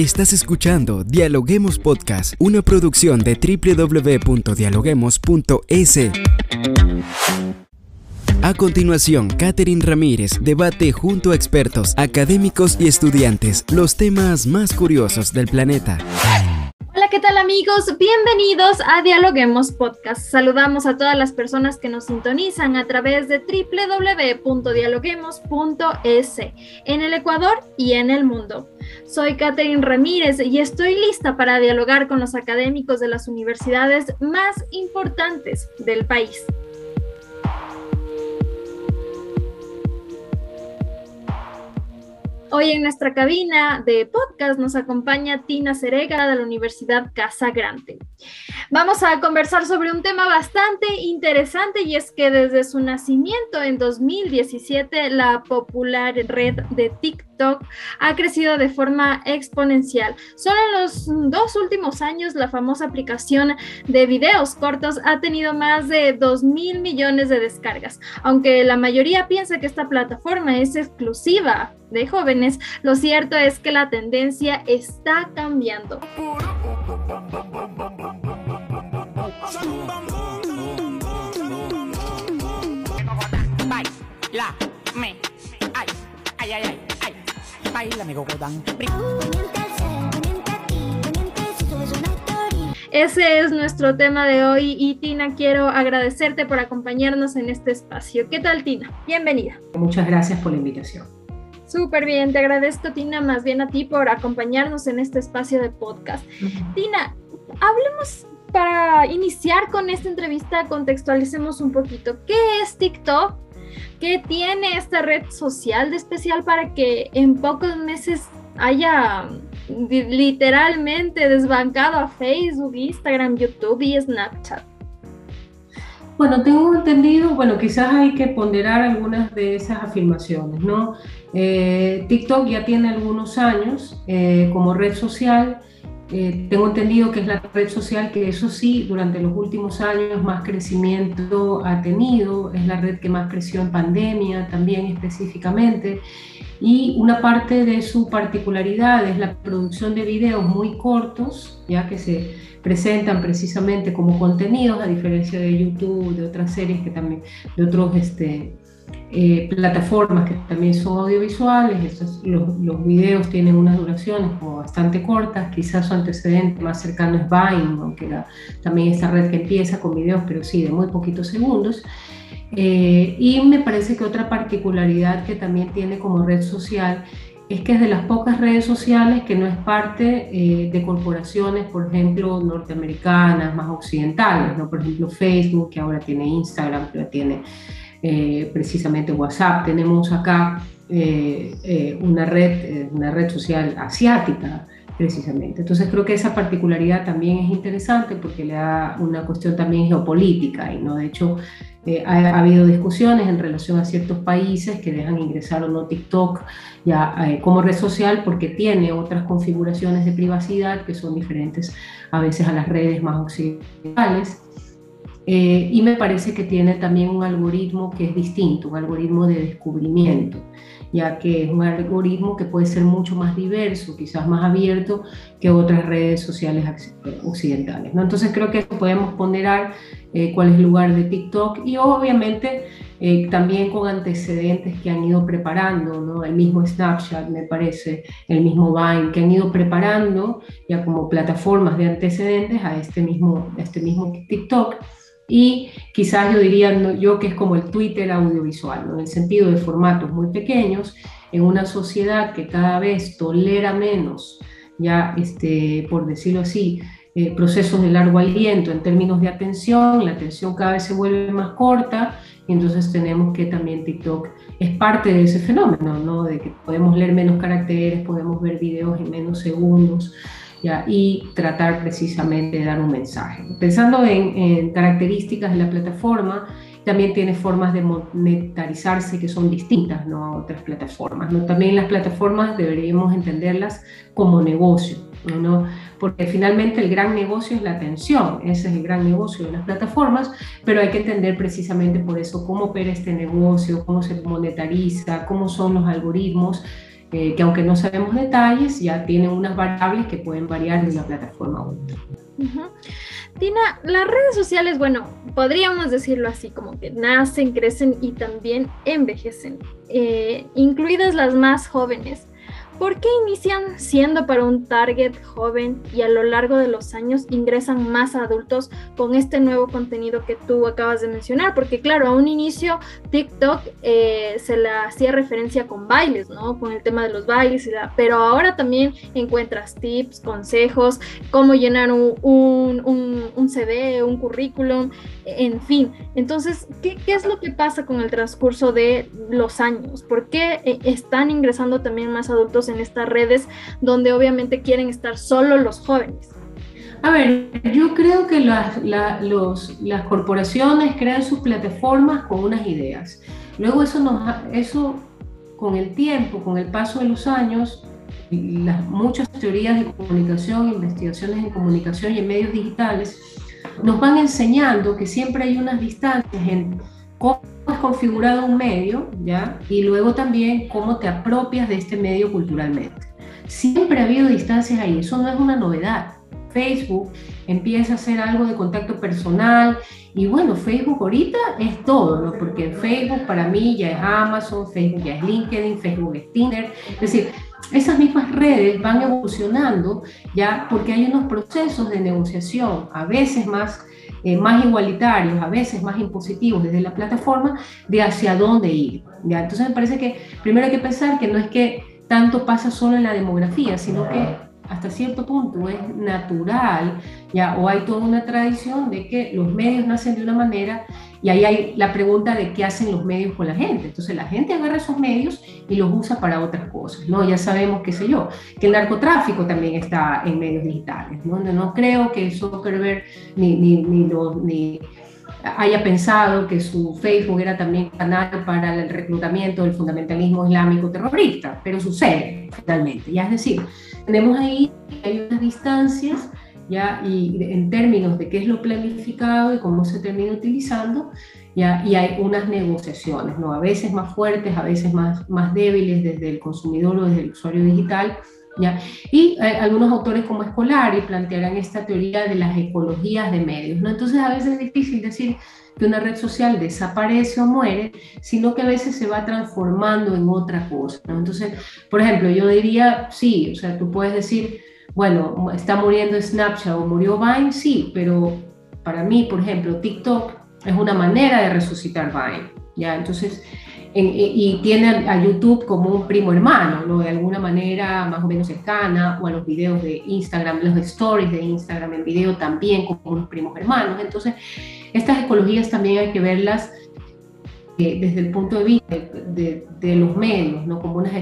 Estás escuchando Dialoguemos Podcast, una producción de www.dialoguemos.es. A continuación, Catherine Ramírez debate junto a expertos, académicos y estudiantes los temas más curiosos del planeta. ¿Qué tal amigos? Bienvenidos a Dialoguemos Podcast. Saludamos a todas las personas que nos sintonizan a través de www.dialoguemos.es en el Ecuador y en el mundo. Soy Catherine Ramírez y estoy lista para dialogar con los académicos de las universidades más importantes del país. Hoy en nuestra cabina de podcast nos acompaña Tina Cerega de la Universidad Casa Grande. Vamos a conversar sobre un tema bastante interesante y es que desde su nacimiento en 2017 la popular red de TikTok ha crecido de forma exponencial. Solo en los dos últimos años la famosa aplicación de videos cortos ha tenido más de 2 mil millones de descargas. Aunque la mayoría piensa que esta plataforma es exclusiva de jóvenes, lo cierto es que la tendencia está cambiando. Ese es nuestro tema de hoy y Tina, quiero agradecerte por acompañarnos en este espacio. ¿Qué tal Tina? Bienvenida. Muchas gracias por la invitación. Súper bien, te agradezco Tina, más bien a ti por acompañarnos en este espacio de podcast. Tina, hablemos para iniciar con esta entrevista, contextualicemos un poquito. ¿Qué es TikTok? ¿Qué tiene esta red social de especial para que en pocos meses haya literalmente desbancado a Facebook, Instagram, YouTube y Snapchat? Bueno, tengo entendido, bueno, quizás hay que ponderar algunas de esas afirmaciones, ¿no? Eh, TikTok ya tiene algunos años eh, como red social eh, tengo entendido que es la red social que eso sí, durante los últimos años más crecimiento ha tenido, es la red que más creció en pandemia también específicamente, y una parte de su particularidad es la producción de videos muy cortos, ya que se presentan precisamente como contenidos, a diferencia de YouTube, de otras series que también, de otros este, eh, plataformas que también son audiovisuales, los, los, videos tienen unas duraciones como bastante cortas, quizás su antecedente más cercano es Vine, aunque también esta red que empieza con videos, pero sí, de muy poquitos segundos. Eh, y me parece que otra particularidad que también tiene como red social es que es de las pocas redes sociales que no es parte eh, de corporaciones, por ejemplo, norteamericanas, más occidentales, ¿no? Por ejemplo, Facebook, que ahora tiene Instagram, que tiene eh, precisamente WhatsApp. Tenemos acá eh, eh, una, red, una red social asiática, precisamente. Entonces creo que esa particularidad también es interesante porque le da una cuestión también geopolítica y no de hecho ha, habido discusiones en relación a ciertos países que dejan ingresar o no TikTok ya como red social porque tiene otras configuraciones de privacidad que son diferentes a veces a las redes más occidentales eh, y me parece que tiene también un algoritmo que es distinto, un algoritmo de descubrimiento, ya que es un algoritmo que puede ser mucho más diverso, quizás más abierto que otras redes sociales occidentales. ¿no? Entonces creo que podemos ponderar eh, cuál es el lugar de TikTok y obviamente eh, también con antecedentes que han ido preparando, ¿no? el mismo Snapchat me parece, el mismo Vine, que han ido preparando ya como plataformas de antecedentes a este mismo, a este mismo TikTok y quizás yo diría yo que es como el Twitter audiovisual, en el sentido de formatos muy pequeños, en una sociedad que cada vez tolera menos, ya este, por decirlo así, eh, procesos de largo aliento en términos de atención, la atención cada vez se vuelve más corta y entonces tenemos que también TikTok es parte de ese fenómeno, ¿no? de que podemos leer menos caracteres, podemos ver videos en menos segundos y tratar precisamente de dar un mensaje. Pensando en, características de la plataforma, también tiene formas de monetarizarse que son distintas ¿no? a otras plataformas. ¿no? También las plataformas deberíamos entenderlas como negocio, ¿no? porque finalmente el gran negocio es la atención, ese es el gran negocio de las plataformas, pero hay que entender precisamente por eso cómo opera este negocio, cómo se monetariza, cómo son los algoritmos eh, que aunque no sabemos detalles, ya tienen unas variables que pueden variar de una plataforma a otra. Tina, las redes sociales, bueno, podríamos decirlo así, como que nacen, crecen y también envejecen, eh, incluidas las más jóvenes. ¿Por qué inician siendo para un target joven y a lo largo de los años ingresan más adultos con este nuevo contenido que tú acabas de mencionar? Porque claro, a un inicio TikTok eh, se le hacía referencia con bailes, ¿no? Con el tema de los bailes, pero ahora también encuentras tips, consejos, cómo llenar un, un, un, CV, un currículum, en fin. Entonces, ¿qué, ¿qué, es lo que pasa con el transcurso de los años? ¿Por qué eh, están ingresando también más adultos en estas redes donde obviamente quieren estar solo los jóvenes? A ver, yo creo que las, los, las corporaciones crean sus plataformas con unas ideas. Luego eso, nos, eso con el tiempo, con el paso de los años, las muchas teorías de comunicación, investigaciones en comunicación y en medios digitales, nos van enseñando que siempre hay unas distancias en cómo configurado un medio, ¿ya? Y luego también cómo te apropias de este medio culturalmente. Siempre ha habido distancias ahí, eso no es una novedad. Facebook empieza a hacer algo de contacto personal y bueno, Facebook ahorita es todo, ¿no? Porque Facebook para mí ya es Amazon, Facebook ya es LinkedIn, Facebook es Tinder, es decir, esas mismas redes van evolucionando ya porque hay unos procesos de negociación, a veces más eh, más igualitarios, a veces más impositivos desde la plataforma, de hacia dónde ir. ¿ya? Entonces me parece que primero hay que pensar que no es que tanto pasa solo en la demografía, sino que hasta cierto punto es natural, ya, o hay toda una tradición de que los medios nacen de una manera y ahí hay la pregunta de qué hacen los medios con la gente. Entonces la gente agarra esos medios y los usa para otras cosas, ¿no? Ya sabemos, qué sé yo, que el narcotráfico también está en medios digitales, ¿no? No creo que Zuckerberg ni, ni, ni, ni haya pensado que su Facebook era también canal para el reclutamiento del fundamentalismo islámico terrorista, pero sucede finalmente. Ya es decir, tenemos ahí hay unas distancias ¿ya? Y en términos de qué es lo planificado y cómo se termina utilizando, ¿ya? Y hay unas negociaciones, ¿no? A veces más fuertes, a veces más, más débiles desde el consumidor o desde el usuario digital, Y eh, algunos autores como Escolari plantearán esta teoría de las ecologías de medios, ¿no? Entonces a veces es difícil decir que una red social desaparece o muere, sino que a veces se va transformando en otra cosa. Entonces, por ejemplo, yo diría, sí, o sea, tú puedes decir, bueno, está muriendo Snapchat o murió Vine, sí, pero para mí, por ejemplo, TikTok es una manera de resucitar Vine, ¿ya? Entonces, y tiene a YouTube como un primo hermano, ¿no? De alguna manera más o menos cercana, o a los videos de Instagram, los stories de Instagram en video también como unos primos hermanos. Entonces, estas ecologías también hay que verlas eh, desde el punto de vista de, de, los medios, ¿no? Como unas,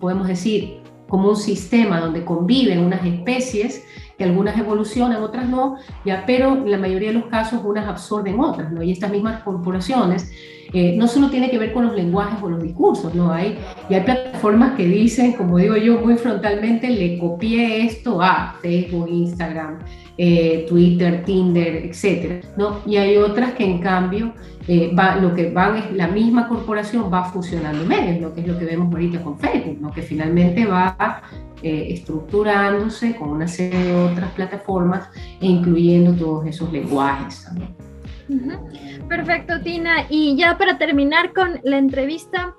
podemos decir, como un sistema donde conviven unas especies que algunas evolucionan, otras no, ya, pero en la mayoría de los casos unas absorben otras, ¿no? Y estas mismas corporaciones eh, no solo tiene que ver con los lenguajes o los discursos, ¿no? Hay, y hay plataformas que dicen, como digo yo muy frontalmente, le copié esto a Facebook, Instagram, eh, Twitter, Tinder, etcétera, ¿no? Y hay otras que en cambio eh, lo que van es la misma corporación va fusionando medios, lo que es lo que vemos ahorita con Facebook, ¿no? Que finalmente va estructurándose con una serie de otras plataformas e incluyendo todos esos lenguajes Perfecto, Tina. Y ya para terminar con la entrevista,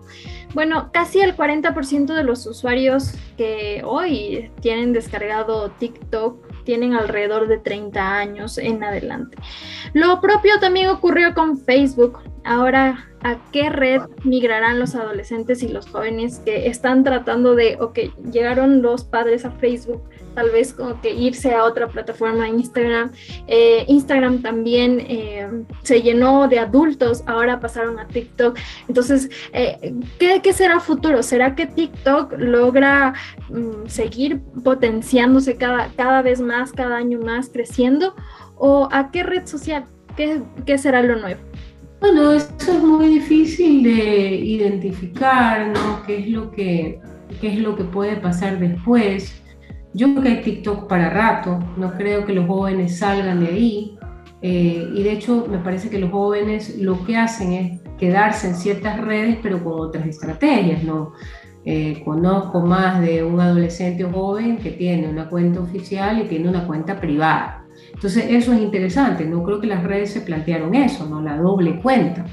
bueno, casi el 40% de los usuarios que hoy tienen descargado TikTok tienen alrededor de 30 años en adelante. Lo propio también ocurrió con Facebook. Ahora, ¿a qué red migrarán los adolescentes y los jóvenes que están tratando de, ok, llegaron los padres a Facebook, tal vez como que irse a otra plataforma, Instagram. Eh, Instagram también eh, se llenó de adultos, ahora pasaron a TikTok. Entonces, eh, ¿qué, ¿qué, será futuro? ¿Será que TikTok logra mm, seguir potenciándose cada, cada vez más, cada año más, creciendo? ¿O a qué red social? ¿Qué, qué será lo nuevo? Bueno, eso es muy difícil de identificar, ¿no? ¿Qué es lo que, qué es lo que puede pasar después? Yo creo que hay TikTok para rato, no creo que los jóvenes salgan de ahí. Eh, y de hecho me parece que los jóvenes lo que hacen es quedarse en ciertas redes pero con otras estrategias, ¿no? eh, conozco más de un adolescente o joven que tiene una cuenta oficial y tiene una cuenta privada. Entonces eso es interesante, no creo que las redes se plantearon eso, ¿no? La doble cuenta.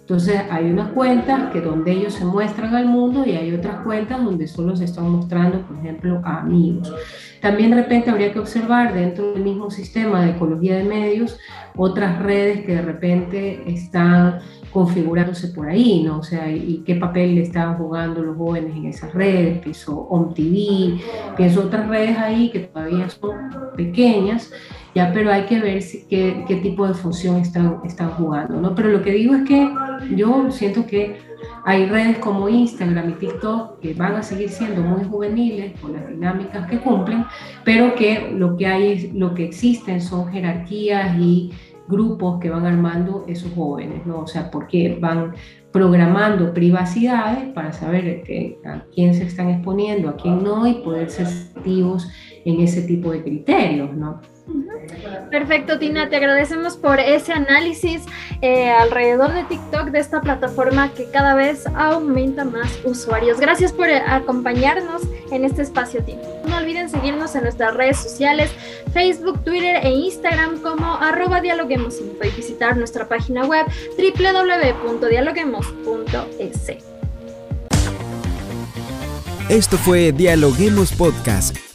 Entonces hay unas cuentas que donde ellos se muestran al mundo y hay otras cuentas donde solo se están mostrando, por ejemplo, a amigos. También de repente habría que observar dentro del mismo sistema de ecología de medios otras redes que de repente están configurándose por ahí, ¿no? O sea, y qué papel le están jugando los jóvenes en esas redes, pienso OMTV, pienso otras redes ahí que todavía son pequeñas, ya, pero hay que ver qué, tipo de función están, están jugando, ¿no? Pero lo que digo es que yo siento que hay redes como Instagram y TikTok que van a seguir siendo muy juveniles por las dinámicas que cumplen, pero que lo que hay es, lo que existen son jerarquías y grupos que van armando esos jóvenes, ¿no? O sea, porque van programando privacidades para saber a quién se están exponiendo, a quién no, y poder ser activos en ese tipo de criterios, ¿no? Perfecto, Tina, te agradecemos por ese análisis eh, alrededor de TikTok, de esta plataforma que cada vez aumenta más usuarios. Gracias por eh, acompañarnos en este espacio, Tina. No olviden seguirnos en nuestras redes sociales, Facebook, Twitter e Instagram como arroba dialoguemos y visitar nuestra página web www.dialoguemos.es. Esto fue Dialoguemos Podcast.